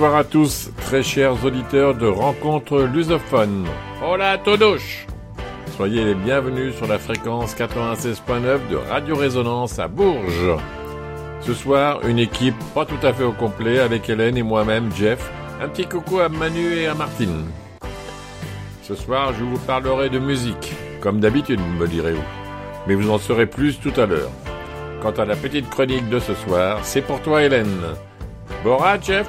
Bonsoir à tous, très chers auditeurs de Rencontres Lusophones. Hola todos Soyez les bienvenus sur la fréquence 96.9 de Radio Résonance à Bourges. Ce soir, une équipe pas tout à fait au complet avec Hélène et moi-même, Jeff. Un petit coucou à Manu et à Martine. Ce soir, je vous parlerai de musique, comme d'habitude, me direz-vous. Mais vous en saurez plus tout à l'heure. Quant à la petite chronique de ce soir, c'est pour toi, Hélène. Bora, Jeff?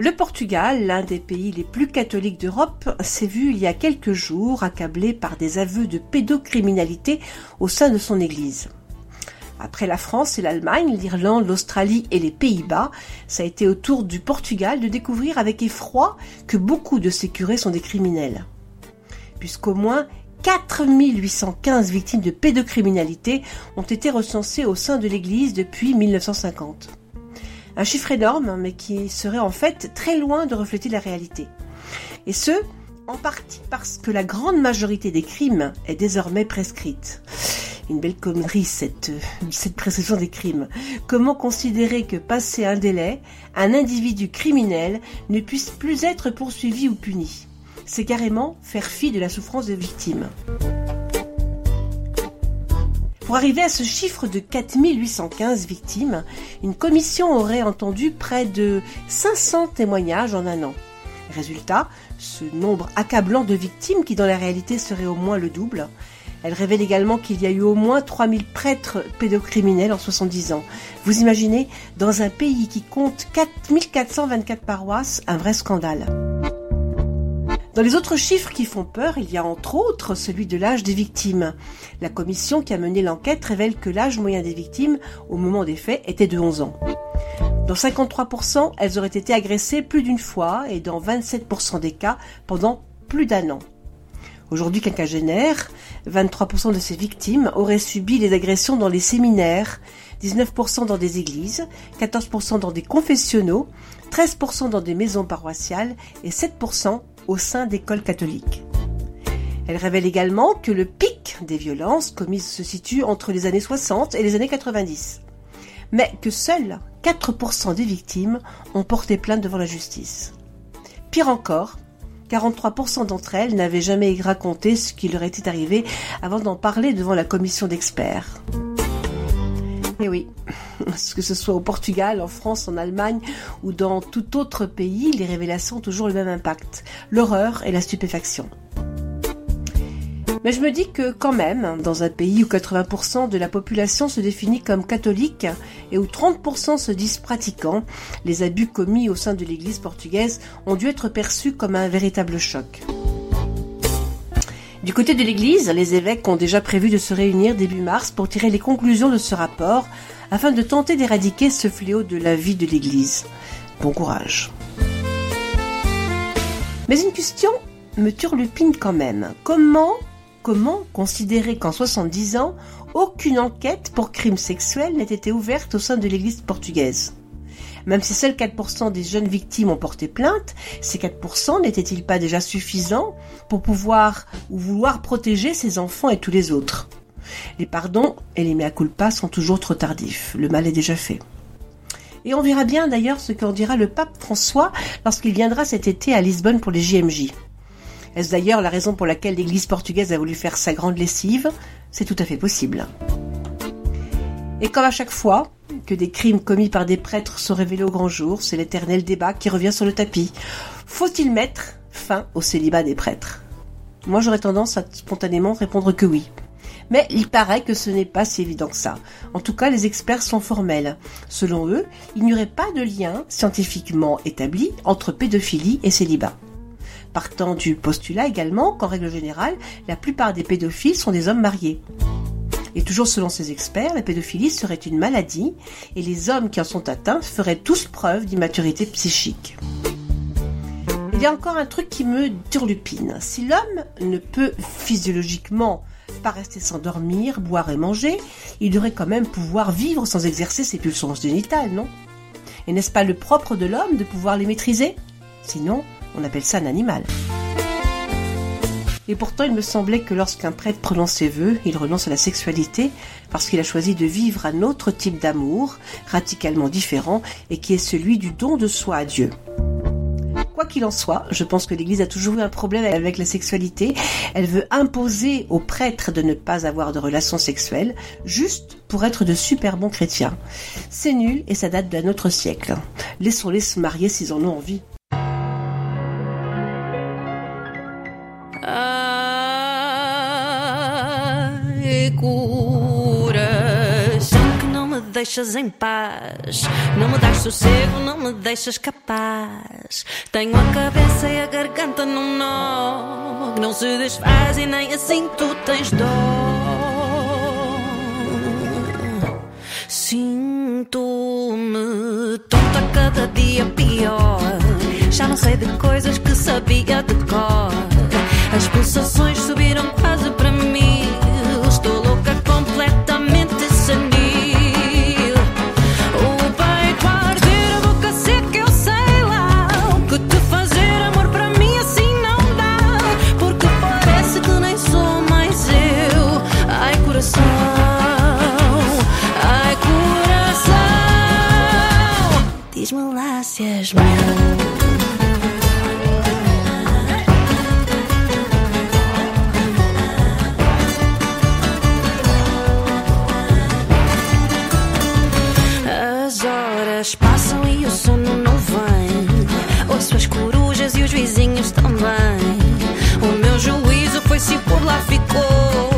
Le Portugal, l'un des pays les plus catholiques d'Europe, s'est vu il y a quelques jours accablé par des aveux de pédocriminalité au sein de son Église. Après la France et l'Allemagne, l'Irlande, l'Australie et les Pays-Bas, ça a été au tour du Portugal de découvrir avec effroi que beaucoup de ces curés sont des criminels. Puisqu'au moins 4815 victimes de pédocriminalité ont été recensées au sein de l'Église depuis 1950. Un chiffre énorme, mais qui serait en fait très loin de refléter la réalité. Et ce, en partie parce que la grande majorité des crimes est désormais prescrite. Une belle connerie, cette, cette prescription des crimes. Comment considérer que, passé un délai, un individu criminel ne puisse plus être poursuivi ou puni? C'est carrément faire fi de la souffrance des victimes. Pour arriver à ce chiffre de 4815 victimes, une commission aurait entendu près de 500 témoignages en un an. Résultat, ce nombre accablant de victimes qui dans la réalité serait au moins le double. Elle révèle également qu'il y a eu au moins 3000 prêtres pédocriminels en 70 ans. Vous imaginez, dans un pays qui compte 4424 paroisses, un vrai scandale. Dans les autres chiffres qui font peur, il y a entre autres celui de l'âge des victimes. La commission qui a mené l'enquête révèle que l'âge moyen des victimes au moment des faits était de 11 ans. Dans 53%, elles auraient été agressées plus d'une fois et dans 27% des cas pendant plus d'un an. Aujourd'hui quinquagénaire, 23% de ces victimes auraient subi les agressions dans les séminaires, 19% dans des églises, 14% dans des confessionnaux, 13% dans des maisons paroissiales et 7% au sein d'écoles catholiques. Elle révèle également que le pic des violences commises se situe entre les années 60 et les années 90, mais que seuls 4% des victimes ont porté plainte devant la justice. Pire encore, 43% d'entre elles n'avaient jamais raconté ce qui leur était arrivé avant d'en parler devant la commission d'experts. Et oui, que ce soit au Portugal, en France, en Allemagne ou dans tout autre pays, les révélations ont toujours le même impact, l'horreur et la stupéfaction. Mais je me dis que quand même, dans un pays où 80% de la population se définit comme catholique et où 30% se disent pratiquants, les abus commis au sein de l'église portugaise ont dû être perçus comme un véritable choc. Du côté de l'Église, les évêques ont déjà prévu de se réunir début mars pour tirer les conclusions de ce rapport afin de tenter d'éradiquer ce fléau de la vie de l'Église. Bon courage. Mais une question me turlupine quand même. Comment, comment considérer qu'en 70 ans, aucune enquête pour crimes sexuels n'ait été ouverte au sein de l'Église portugaise? Même si seuls 4% des jeunes victimes ont porté plainte, ces 4% n'étaient-ils pas déjà suffisants pour pouvoir ou vouloir protéger ces enfants et tous les autres? Les pardons et les mea culpa sont toujours trop tardifs, le mal est déjà fait. Et on verra bien d'ailleurs ce qu'en dira le pape François lorsqu'il viendra cet été à Lisbonne pour les JMJ. Est-ce d'ailleurs la raison pour laquelle l'Église portugaise a voulu faire sa grande lessive? C'est tout à fait possible. Et comme à chaque fois, que des crimes commis par des prêtres sont révélés au grand jour, c'est l'éternel débat qui revient sur le tapis. Faut-il mettre fin au célibat des prêtres? Moi j'aurais tendance à spontanément répondre que oui. Mais il paraît que ce n'est pas si évident que ça. En tout cas, les experts sont formels. Selon eux, il n'y aurait pas de lien scientifiquement établi entre pédophilie et célibat. Partant du postulat également qu'en règle générale, la plupart des pédophiles sont des hommes mariés. Et toujours selon ces experts, la pédophilie serait une maladie et les hommes qui en sont atteints feraient tous preuve d'immaturité psychique. Il y a encore un truc qui me turlupine. Si l'homme ne peut physiologiquement pas rester s'endormir, boire et manger, il devrait quand même pouvoir vivre sans exercer ses pulsions génitales, non? Et n'est-ce pas le propre de l'homme de pouvoir les maîtriser? Sinon, on appelle ça un animal. Et pourtant, il me semblait que lorsqu'un prêtre prononce ses vœux, il renonce à la sexualité parce qu'il a choisi de vivre un autre type d'amour, radicalement différent, et qui est celui du don de soi à Dieu. Quoi qu'il en soit, je pense que l'Église a toujours eu un problème avec la sexualité. Elle veut imposer aux prêtres de ne pas avoir de relations sexuelles, juste pour être de super bons chrétiens. C'est nul et ça date d'un autre siècle. Laissons-les se marier s'ils en ont envie. Coração que não me deixas em paz. Não me das sossego, não me deixas capaz. Tenho a cabeça e a garganta num nó. que Não se desfaz e nem assim tu tens dó. Sinto-me tonta cada dia pior. Já não sei de coisas que sabia de cor. As pulsações subiram quase para mim. As horas passam e o sono não vem. Ouço as corujas e os vizinhos também. O meu juízo foi se por lá ficou.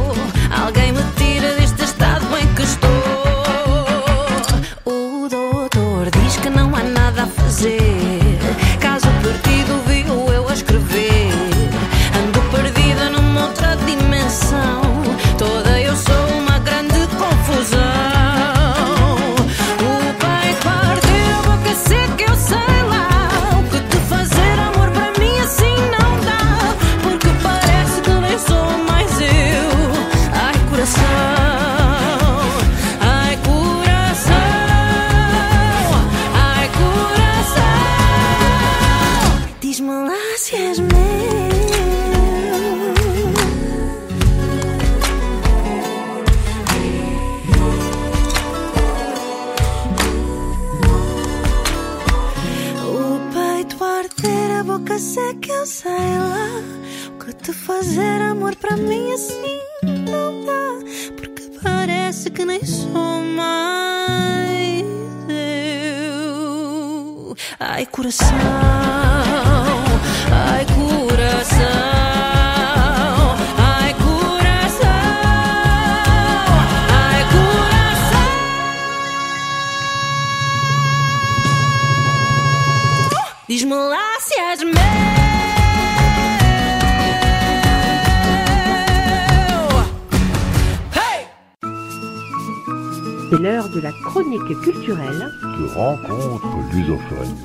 Culturelle. de rencontre lusophone.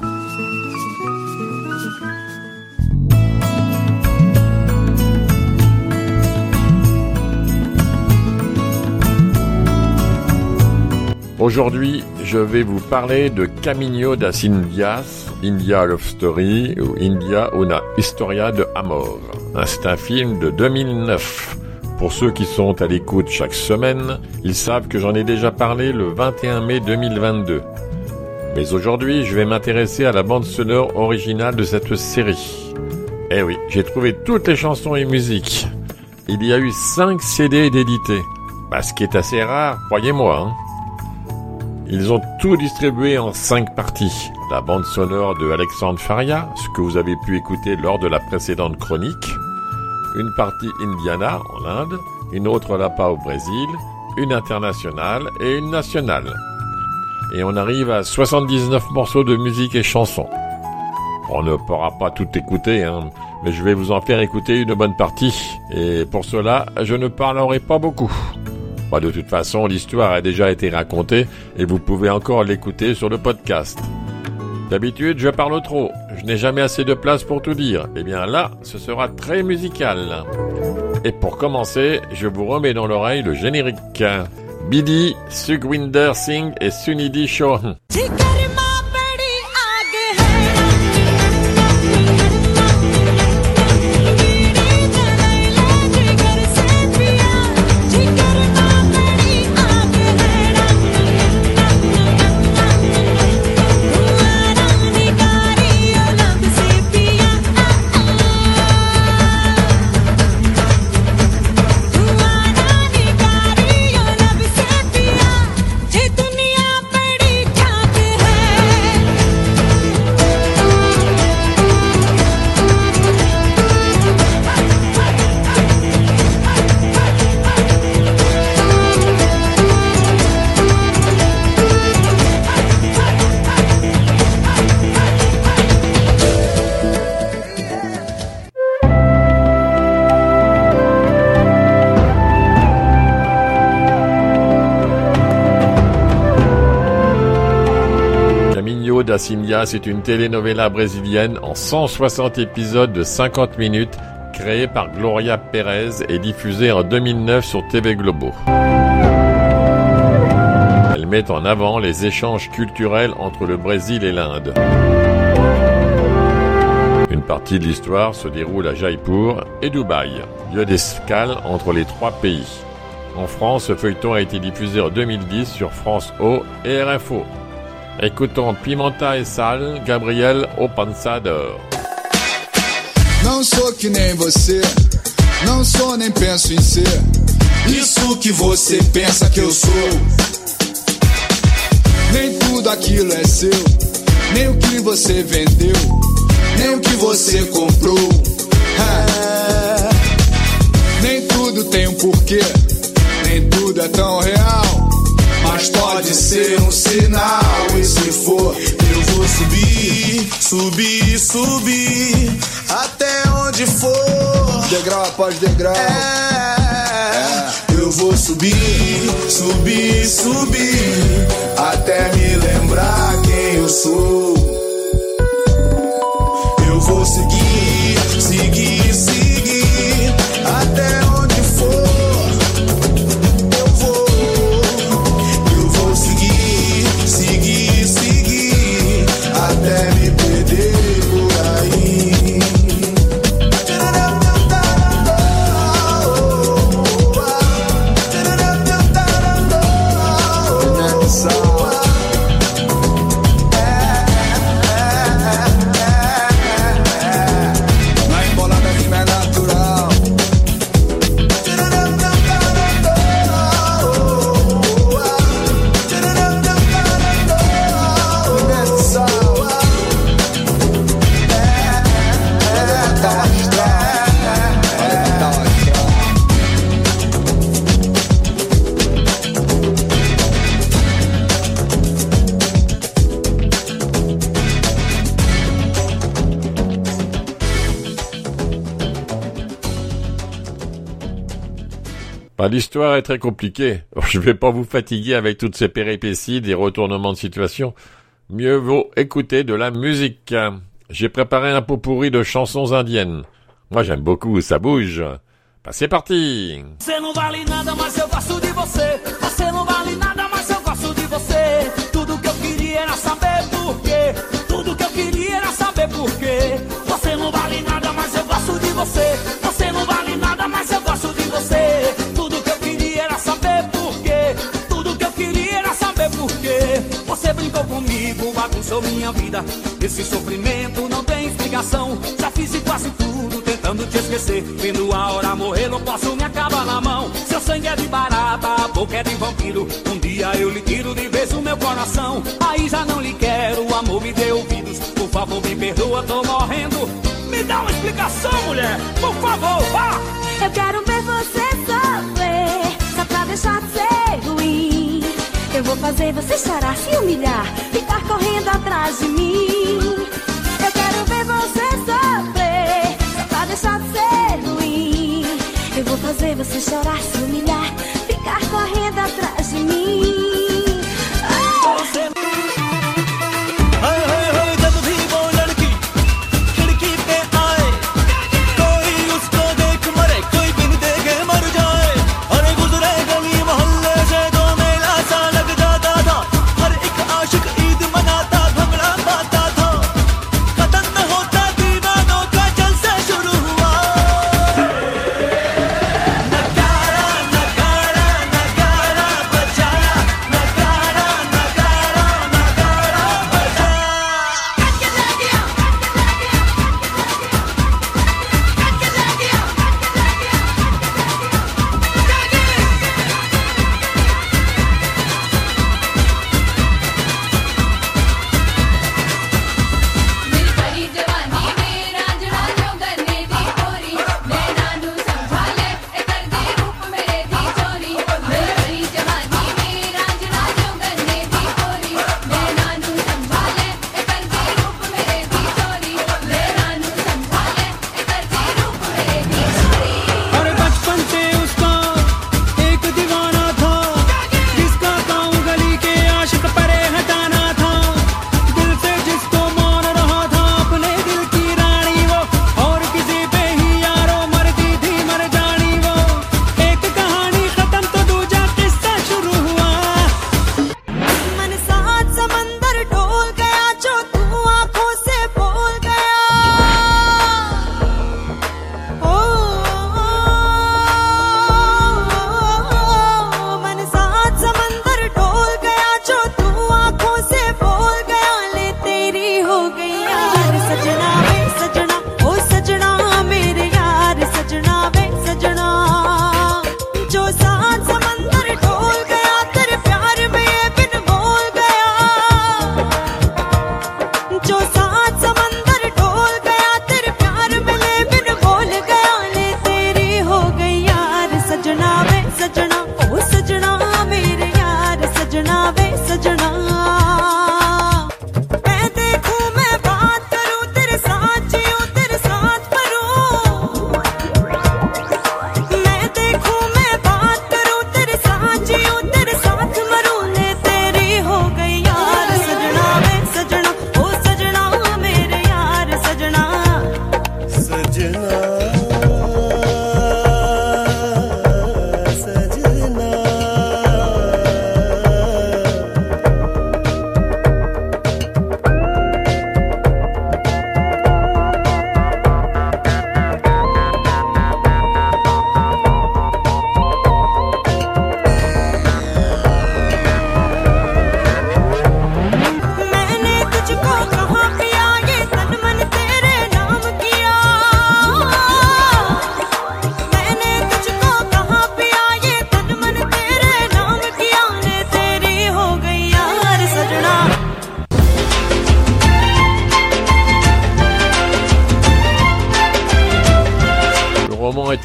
Aujourd'hui, je vais vous parler de Camino das Indias, India Love Story ou India una Historia de Amor. C'est un film de 2009. Pour ceux qui sont à l'écoute chaque semaine, ils savent que j'en ai déjà parlé le 21 mai 2022. Mais aujourd'hui, je vais m'intéresser à la bande sonore originale de cette série. Eh oui, j'ai trouvé toutes les chansons et musiques. Il y a eu 5 CD d'édités. Bah, ce qui est assez rare, croyez-moi. hein. Ils ont tout distribué en 5 parties. La bande sonore de Alexandre Faria, ce que vous avez pu écouter lors de la précédente chronique. Une partie Indiana en Inde, une autre là-bas au Brésil, une internationale et une nationale. Et on arrive à 79 morceaux de musique et chansons. On ne pourra pas tout écouter, hein, mais je vais vous en faire écouter une bonne partie. Et pour cela, je ne parlerai pas beaucoup. Bah, de toute façon, l'histoire a déjà été racontée et vous pouvez encore l'écouter sur le podcast. D'habitude, je parle trop. Je n'ai jamais assez de place pour tout dire. Eh bien là, ce sera très musical. Et pour commencer, je vous remets dans l'oreille le générique. Bidi, Sugwinder Singh et Sunidhi Chauhan. Cindia, c'est une telenovela brésilienne en 160 épisodes de 50 minutes créée par Gloria Pérez et diffusée en 2009 sur TV Globo. Elle met en avant les échanges culturels entre le Brésil et l'Inde. Une partie de l'histoire se déroule à Jaipur et Dubaï, lieu d'escale entre les trois pays. En France, ce feuilleton a été diffusé en 2010 sur France O et RFO. Écoutons Pimenta e Sal, Gabriel O Pansador. Não sou que nem você, não sou nem penso em ser. Isso que você pensa que eu sou. Nem tudo aquilo é seu, nem o que você vendeu, nem o que você comprou. É. Nem tudo tem um porquê, nem tudo é tão real. Mas pode ser um sinal, e se for, eu vou subir, subir, subir, até onde for. Degrau após degrau. É, eu vou subir, subir, subir, até me lembrar quem eu sou. Eu vou seguir, seguir, L'histoire est très compliquée. Je vais pas vous fatiguer avec toutes ces péripéties, des retournements de situation. Mieux vaut écouter de la musique. J'ai préparé un pot pourri de chansons indiennes. Moi j'aime beaucoup, ça bouge. Bah, c'est parti. Brincou comigo, bagunçou minha vida. Esse sofrimento não tem explicação. Já fiz de quase tudo tentando te esquecer. Vendo a hora morrer, não posso me acabar na mão. Seu sangue é de barata, a boca é de vampiro. Um dia eu lhe tiro de vez o meu coração. Aí já não lhe quero, amor me dê ouvidos. Por favor, me perdoa, tô morrendo. Me dá uma explicação, mulher, por favor, vá! Eu quero ver você sofrer, só pra deixar de ser. Eu vou fazer você chorar, se humilhar, ficar correndo atrás de mim. Eu quero ver você sofrer, é pra deixar de ser ruim. Eu vou fazer você chorar, se humilhar, ficar correndo atrás de mim.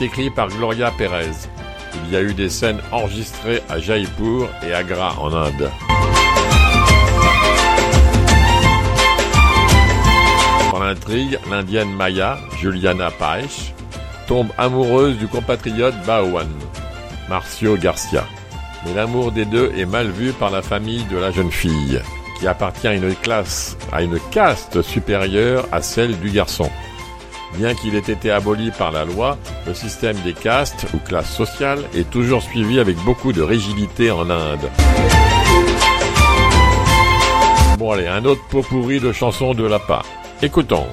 écrit par Gloria Perez. Il y a eu des scènes enregistrées à Jaipur et Agra en Inde. Dans l'intrigue, l'indienne Maya, Juliana Paich, tombe amoureuse du compatriote Bawan, Marcio Garcia. Mais l'amour des deux est mal vu par la famille de la jeune fille, qui appartient à une classe, à une caste supérieure à celle du garçon. Bien qu'il ait été aboli par la loi, le système des castes ou classes sociales est toujours suivi avec beaucoup de rigidité en Inde. Bon allez, un autre pot pourri de chansons de la part. Écoutons.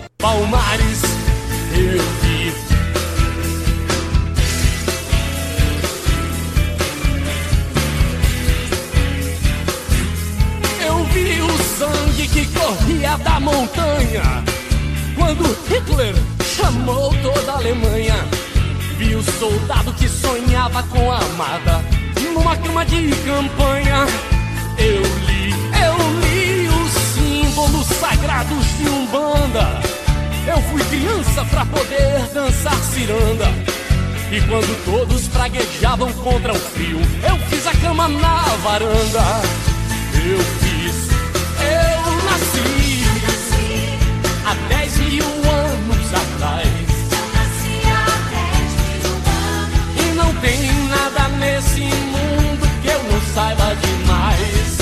corria da montanha quando Hitler chamou toda a Alemanha. Vi o soldado que sonhava com a amada numa cama de campanha. Eu li, eu li os símbolos sagrados de Umbanda. Eu fui criança pra poder dançar ciranda. E quando todos praguejavam contra o frio, eu fiz a cama na varanda. Eu fiz, eu nasci. Até nesse mundo que eu não saiba demais.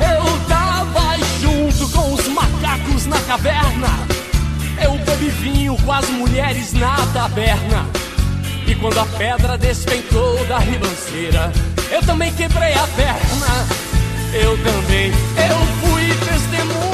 Eu tava junto com os macacos na caverna. Eu bebi vinho com as mulheres na taberna. E quando a pedra despentou da ribanceira, eu também quebrei a perna. Eu também, eu fui testemunha.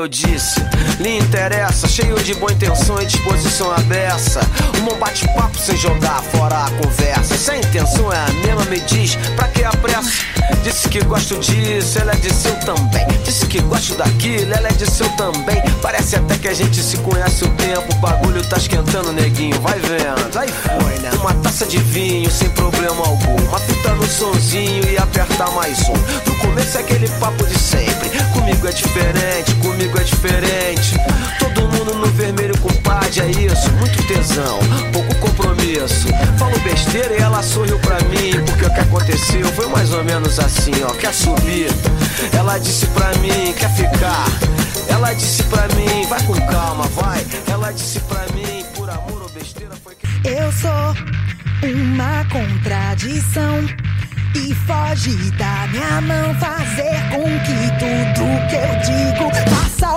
Eu disse, lhe interessa, cheio de boa intenção e disposição aberta. Um bom bate-papo sem jogar fora a conversa. Se a intenção é a mesma, me diz, pra que a pressa? Disse que gosto disso, ela é de seu também. Disse que gosto daquilo, ela é de seu também. Parece até que a gente se conhece o tempo. O bagulho tá esquentando, neguinho, vai vendo. Aí foi, né? Uma taça de vinho sem problema algum. Uma fita no sonzinho e apertar mais um. No começo é aquele papo de sempre. Comigo é diferente, comigo é diferente. Todo mundo no vermelho, compadre, é isso. Muito tesão, pouco compromisso. Falo besteira e ela sorriu pra mim. Porque o que aconteceu foi mais ou menos assim, ó. Quer subir? Ela disse pra mim, quer ficar? Ela disse pra mim, vai com calma, vai. Ela disse pra mim, por amor ou besteira foi que. Eu sou uma contradição e foge da minha mão fazer com que tudo que eu digo faça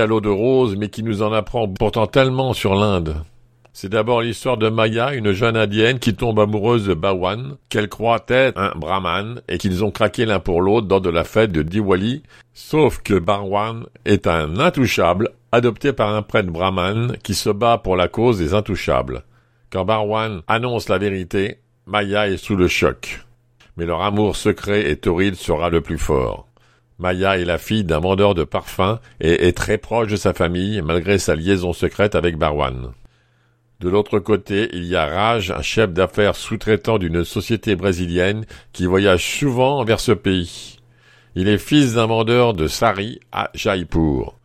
à l'eau de rose, mais qui nous en apprend pourtant tellement sur l'Inde. C'est d'abord l'histoire de Maya, une jeune indienne qui tombe amoureuse de Bawan, qu'elle croit être un brahman, et qu'ils ont craqué l'un pour l'autre lors de la fête de Diwali, sauf que Bawan est un intouchable, adopté par un prêtre brahman qui se bat pour la cause des intouchables. Quand Barwan annonce la vérité, Maya est sous le choc. Mais leur amour secret et torride sera le plus fort. Maya est la fille d'un vendeur de parfums et est très proche de sa famille malgré sa liaison secrète avec Barwan. De l'autre côté, il y a Raj, un chef d'affaires sous-traitant d'une société brésilienne qui voyage souvent vers ce pays. Il est fils d'un vendeur de sari à Jaipur.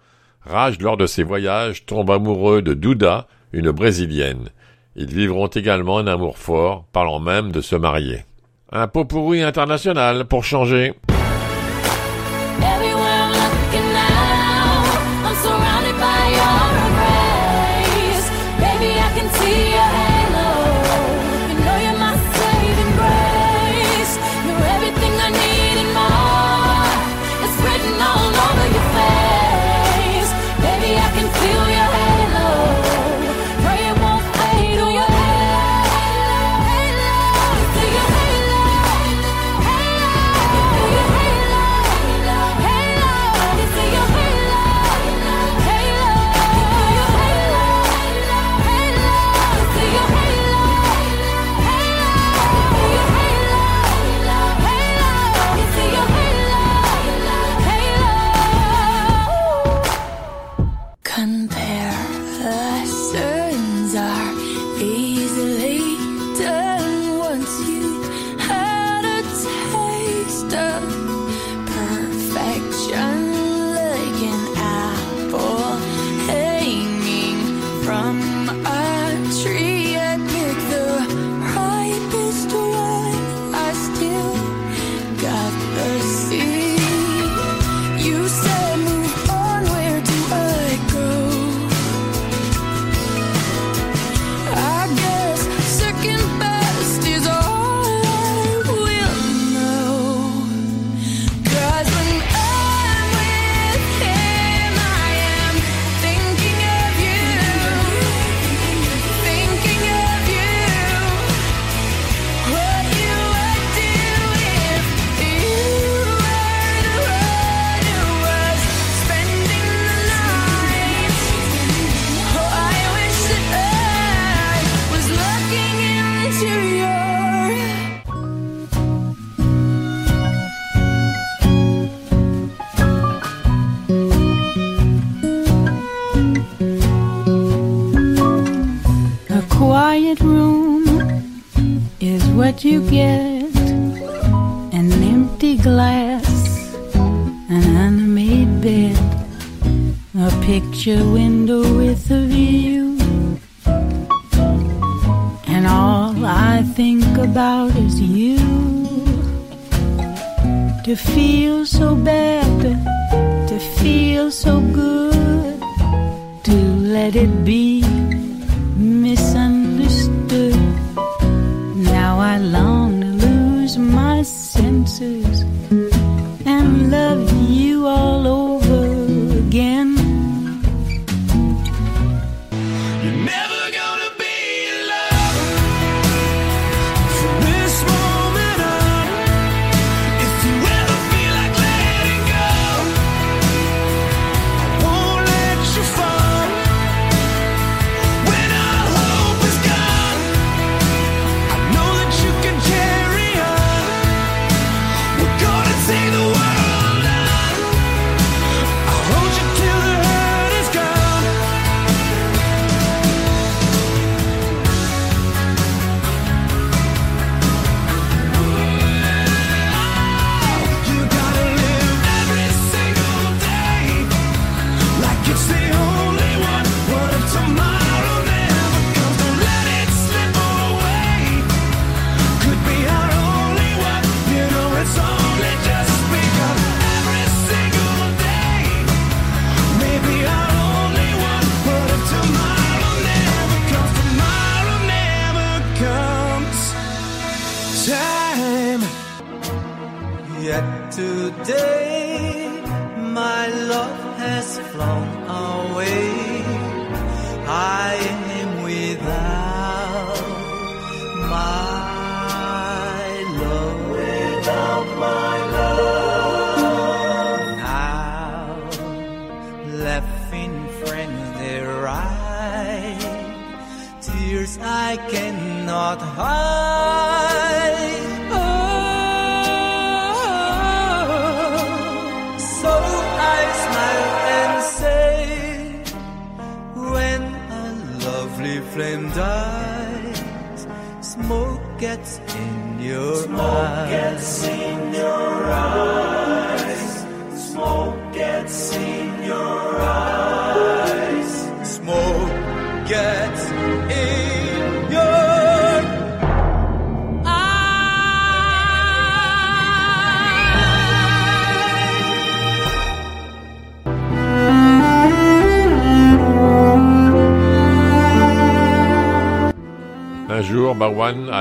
Raj, lors de ses voyages, tombe amoureux de Duda, une brésilienne. Ils vivront également un amour fort, parlant même de se marier. Un pot pourri international pour changer.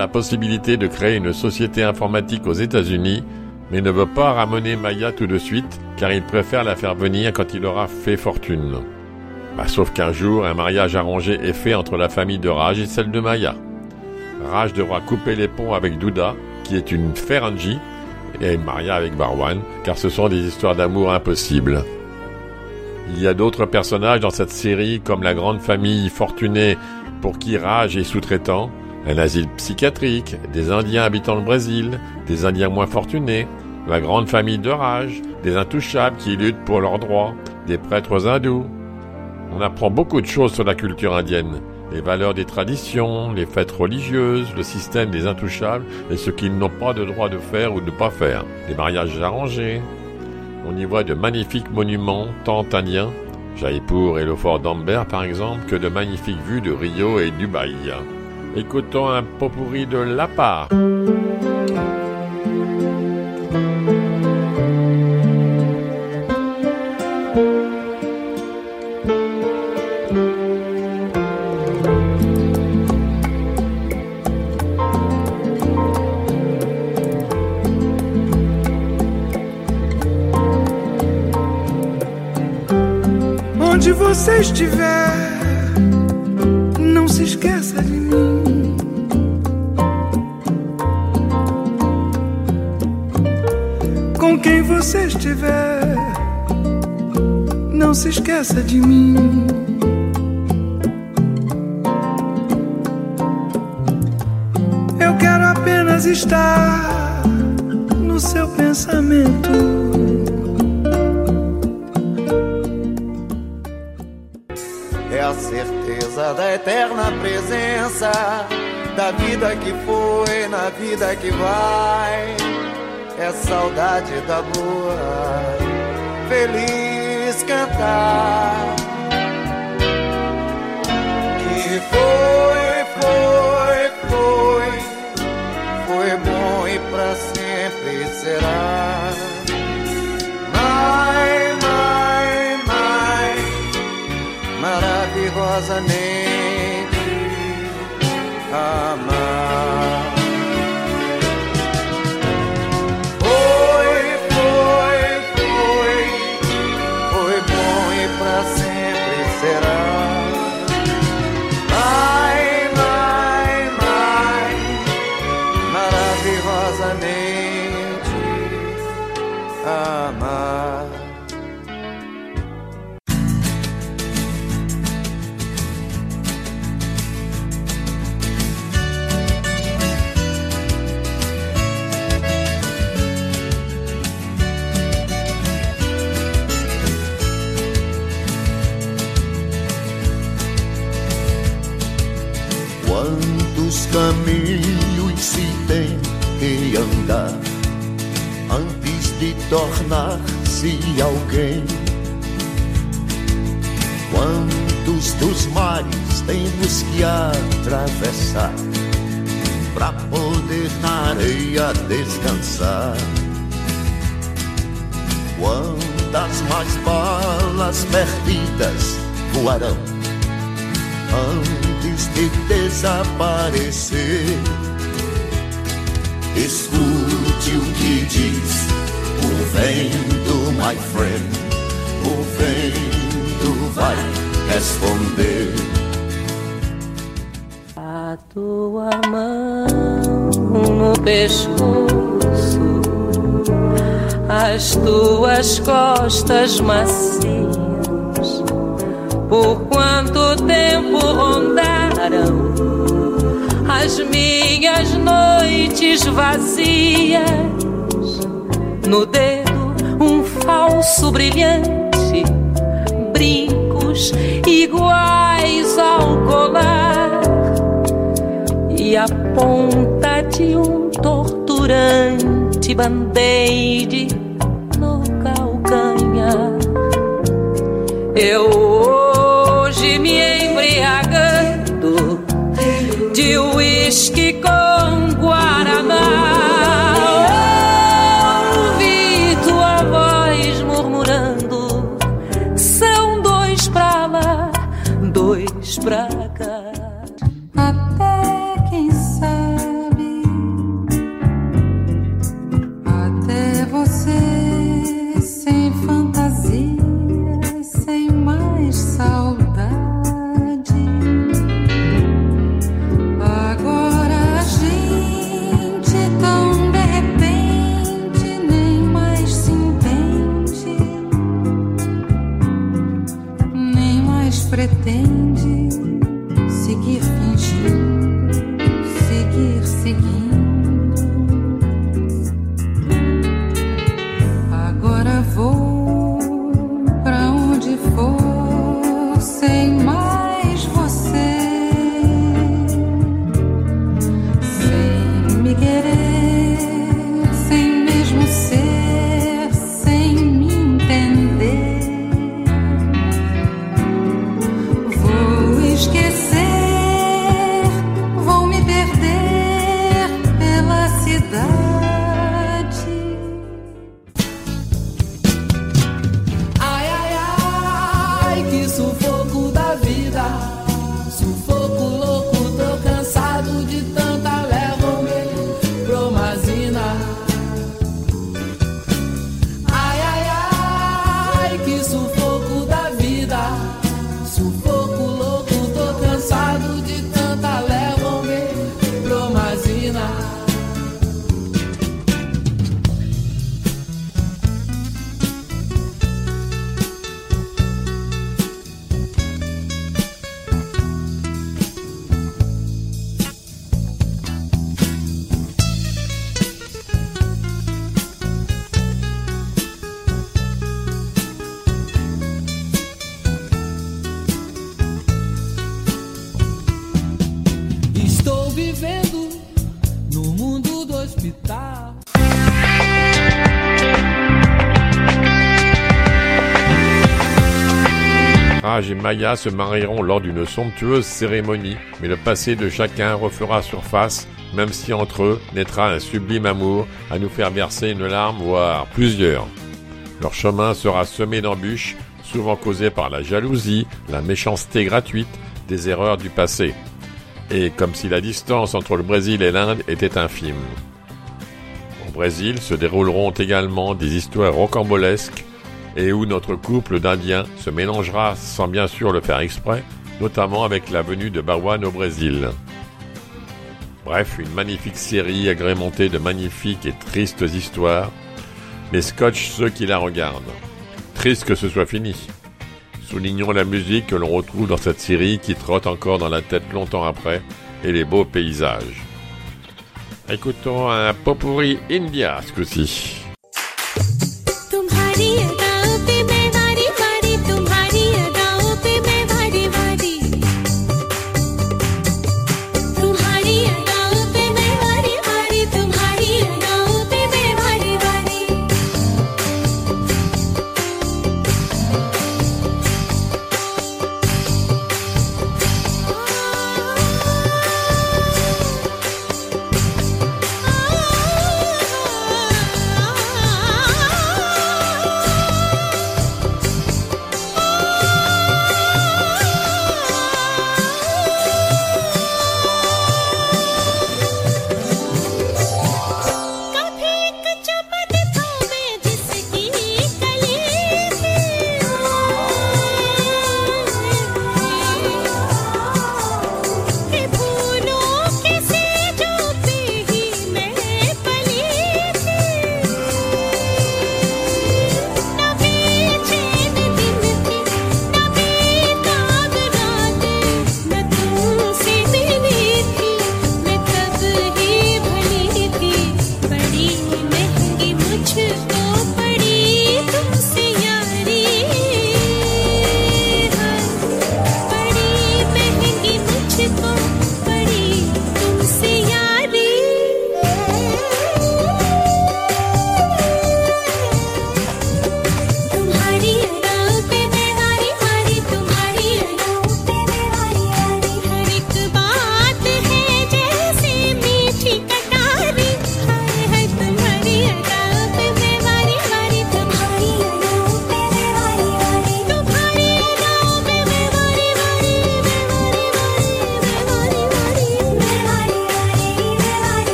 La possibilité de créer une société informatique aux États-Unis, mais ne veut pas ramener Maya tout de suite, car il préfère la faire venir quand il aura fait fortune. Bah, sauf qu'un jour, un mariage arrangé est fait entre la famille de Raj et celle de Maya. Raj devra couper les ponts avec Douda, qui est une Feranji, et Maria avec Barwan, car ce sont des histoires d'amour impossibles. Il y a d'autres personnages dans cette série, comme la grande famille fortunée pour qui Raj est sous-traitant, un asile psychiatrique, des Indiens habitant le Brésil, des Indiens moins fortunés, la grande famille de Raj, des intouchables qui luttent pour leurs droits, des prêtres hindous. On apprend beaucoup de choses sur la culture indienne, les valeurs des traditions, les fêtes religieuses, le système des intouchables et ce qu'ils n'ont pas de droit de faire ou de ne pas faire, les mariages arrangés. On y voit de magnifiques monuments tant indiens, Jaipur et le fort d'Amber par exemple, que de magnifiques vues de Rio et Dubaï. Écoutons un pot pourri de La Part. Onde você estiver, não se esqueça você estiver, não se esqueça de mim. Eu quero apenas estar no seu pensamento. É a certeza da eterna presença da vida que foi na vida que vai. É saudade da boa, feliz cantar. Que foi, foi, foi, foi bom e pra sempre será. Mai, mai, mai maravilhosamente tornar-se alguém? Quantos dos mares temos que atravessar para poder na areia descansar? Quantas mais balas perdidas voarão antes de desaparecer. Escute o que diz vento, my friend, o vento. responder. A tua mão no pescoço, as tuas costas macias, por quanto tempo rondaram as minhas noites vazias, no dedo um falso brilhante, brincos iguais ao colar e a ponta de um torturante band-aid no calcanhar. Eu ai, que sufoco Se marieront lors d'une somptueuse cérémonie, mais le passé de chacun refera surface, même si entre eux naîtra un sublime amour à nous faire verser une larme, voire plusieurs. Leur chemin sera semé d'embûches, souvent causées par la jalousie, la méchanceté gratuite, des erreurs du passé. Et comme si la distance entre le Brésil et l'Inde était infime. Au Brésil se dérouleront également des histoires rocambolesques et où notre couple d'Indiens se mélangera sans bien sûr le faire exprès, notamment avec la venue de Barwan au Brésil. Bref, une magnifique série agrémentée de magnifiques et tristes histoires, mais scotch ceux qui la regardent. Triste que ce soit fini. Soulignons la musique que l'on retrouve dans cette série qui trotte encore dans la tête longtemps après, et les beaux paysages. Écoutons un potpourri India ce coup-ci.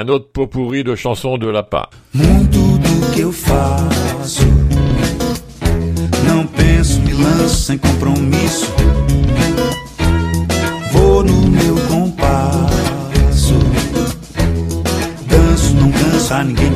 Un autre pot pourri de chansons de Lapin. Tudo que eu faço. Não penso, me lanço sem compromisso. Vou no meu compasso. Danço, não canso a ninguém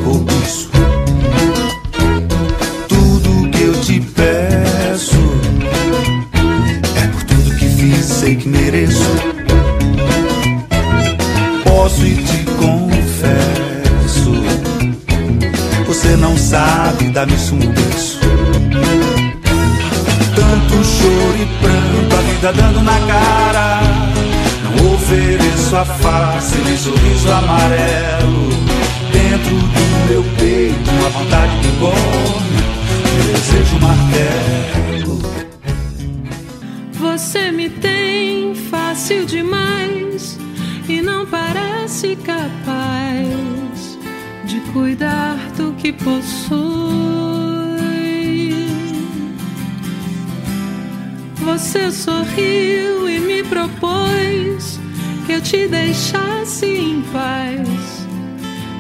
te deixasse em paz.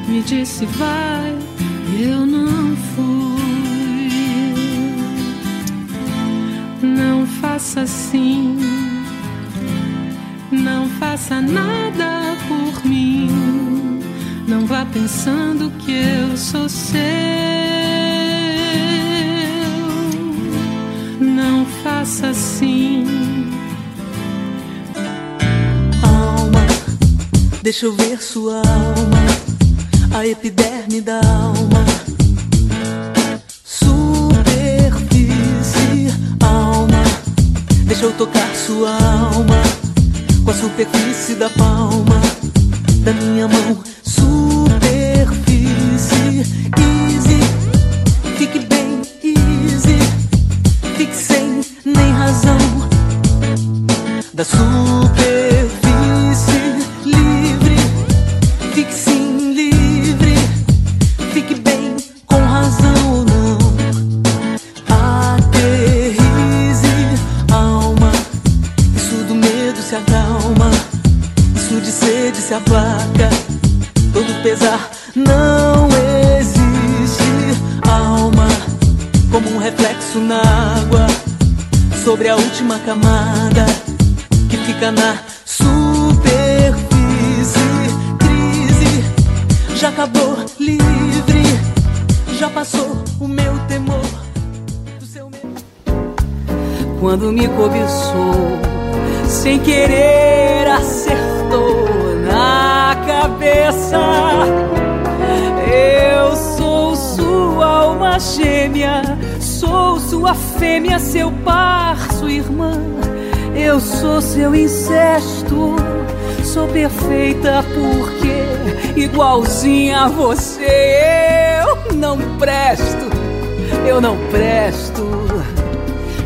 Me disse vai, eu não fui. Não faça assim, não faça nada por mim. Não vá pensando que eu sou seu. Não faça assim. Deixa eu ver sua alma, a epiderme da alma. Superfície, alma, deixa eu tocar sua alma com a superfície da palma igualzinha a você eu não presto, eu não presto.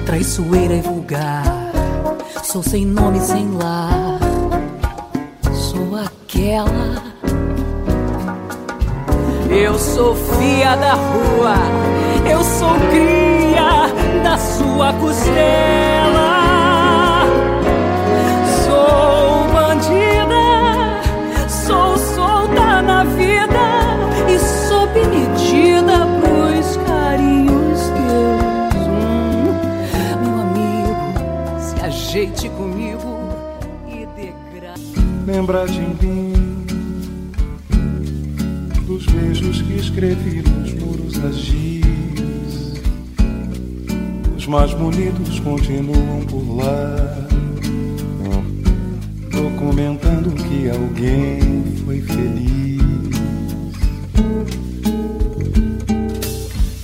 Traiçoeira e vulgar, sou sem nome, sem lar, sou aquela. Eu sou fia da rua, eu sou cria da sua costela. Lembra de mim dos beijos que escrevi nos muros da giz. Os mais bonitos continuam por lá, documentando que alguém foi feliz.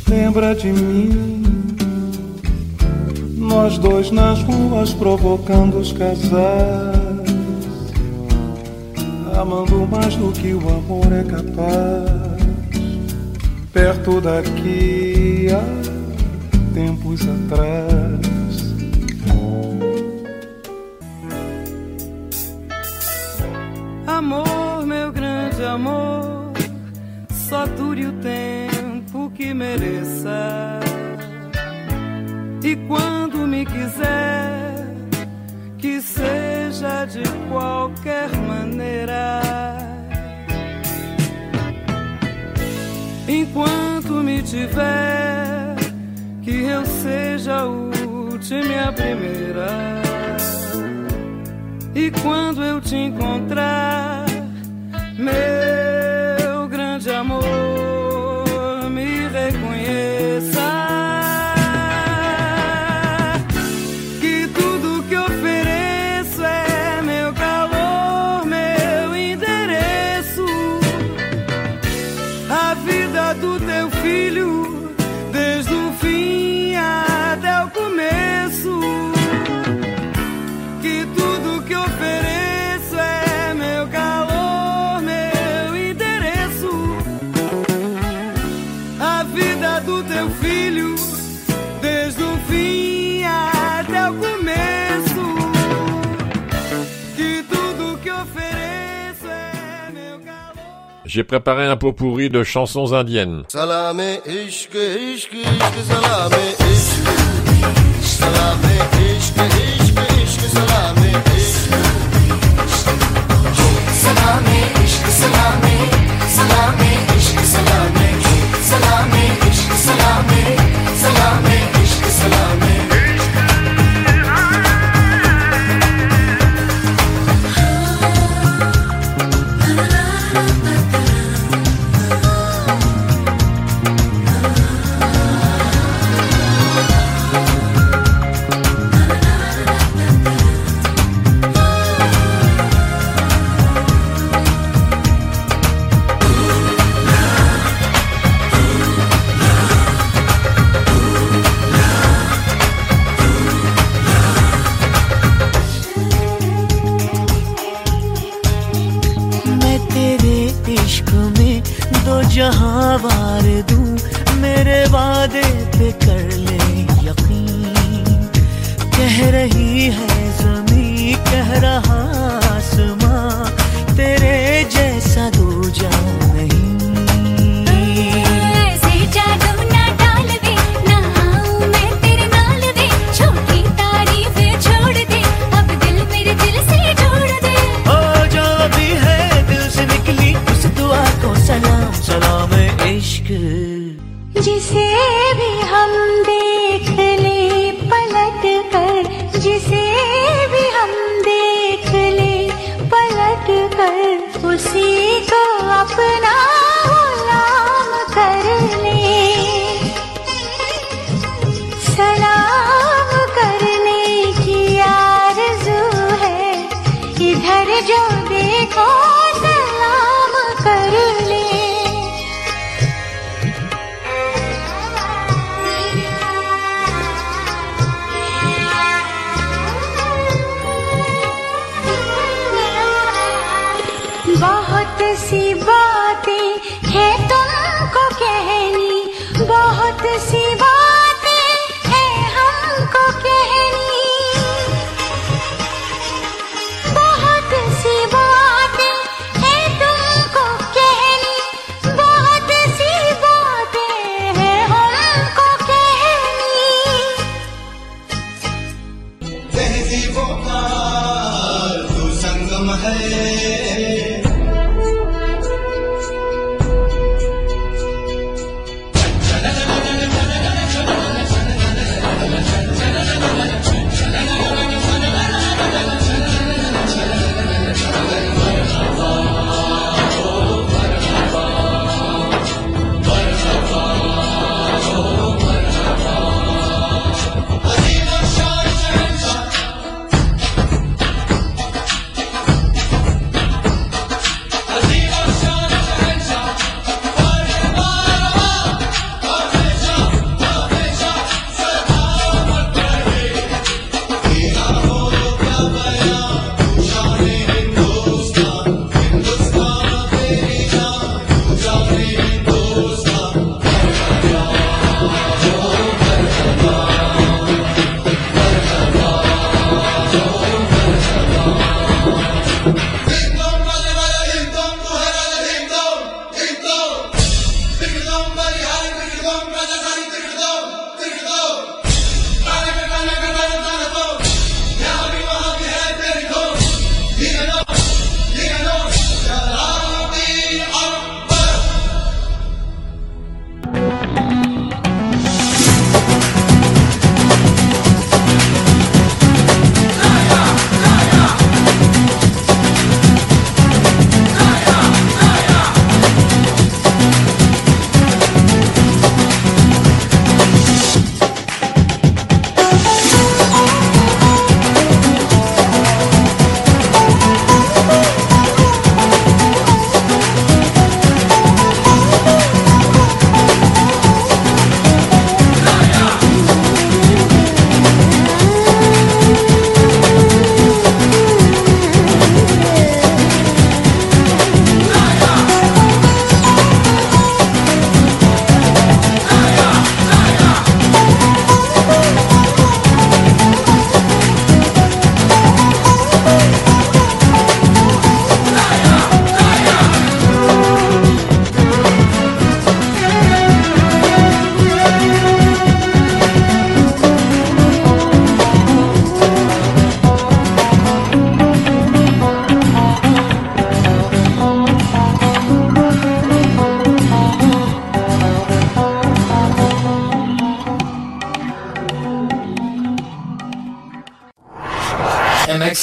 Lembra de mim, nós dois nas ruas provocando os casais amando mais do que o amor é capaz. Perto daqui há tempos atrás. J'ai préparé un pot pourri de chansons indiennes. Salame ishq ishq ishq salame ishq salame ishq हट कर उसी को अपना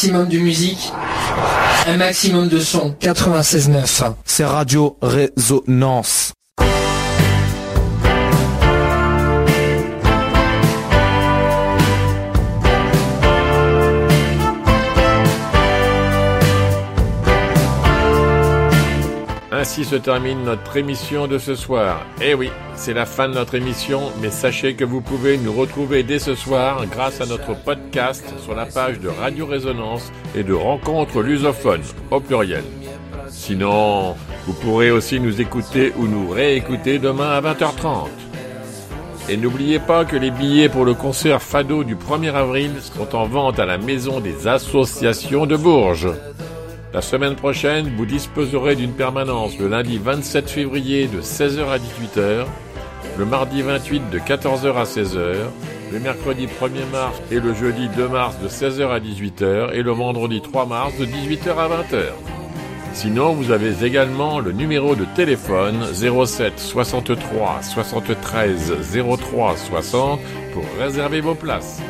maximum de musique. Un maximum de son. 96.9. C'est Radio Résonance. Ainsi se termine notre émission de ce soir. Eh oui, c'est la fin de notre émission, mais sachez que vous pouvez nous retrouver dès ce soir grâce à notre podcast sur la page de Radio Résonance et de Rencontre Lusophone, au pluriel. Sinon, vous pourrez aussi nous écouter ou nous réécouter demain à 20h30. Et n'oubliez pas que les billets pour le concert Fado du 1er avril sont en vente à la Maison des Associations de Bourges. La semaine prochaine, vous disposerez d'une permanence le lundi 27 février de 16h à 18h, le mardi 28 de 14h à 16h, le mercredi 1er mars et le jeudi 2 mars de 16h à 18h et le vendredi 3 mars de 18h à 20h. Sinon, vous avez également le numéro de téléphone 07 63 73 03 60 pour réserver vos places.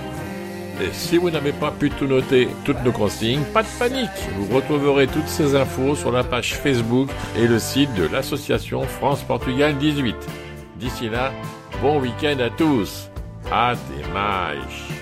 Et si vous n'avez pas pu tout noter, toutes nos consignes, pas de panique. Vous retrouverez toutes ces infos sur la page Facebook et le site de l'association France-Portugal 18. D'ici là, bon week-end à tous. Até mais.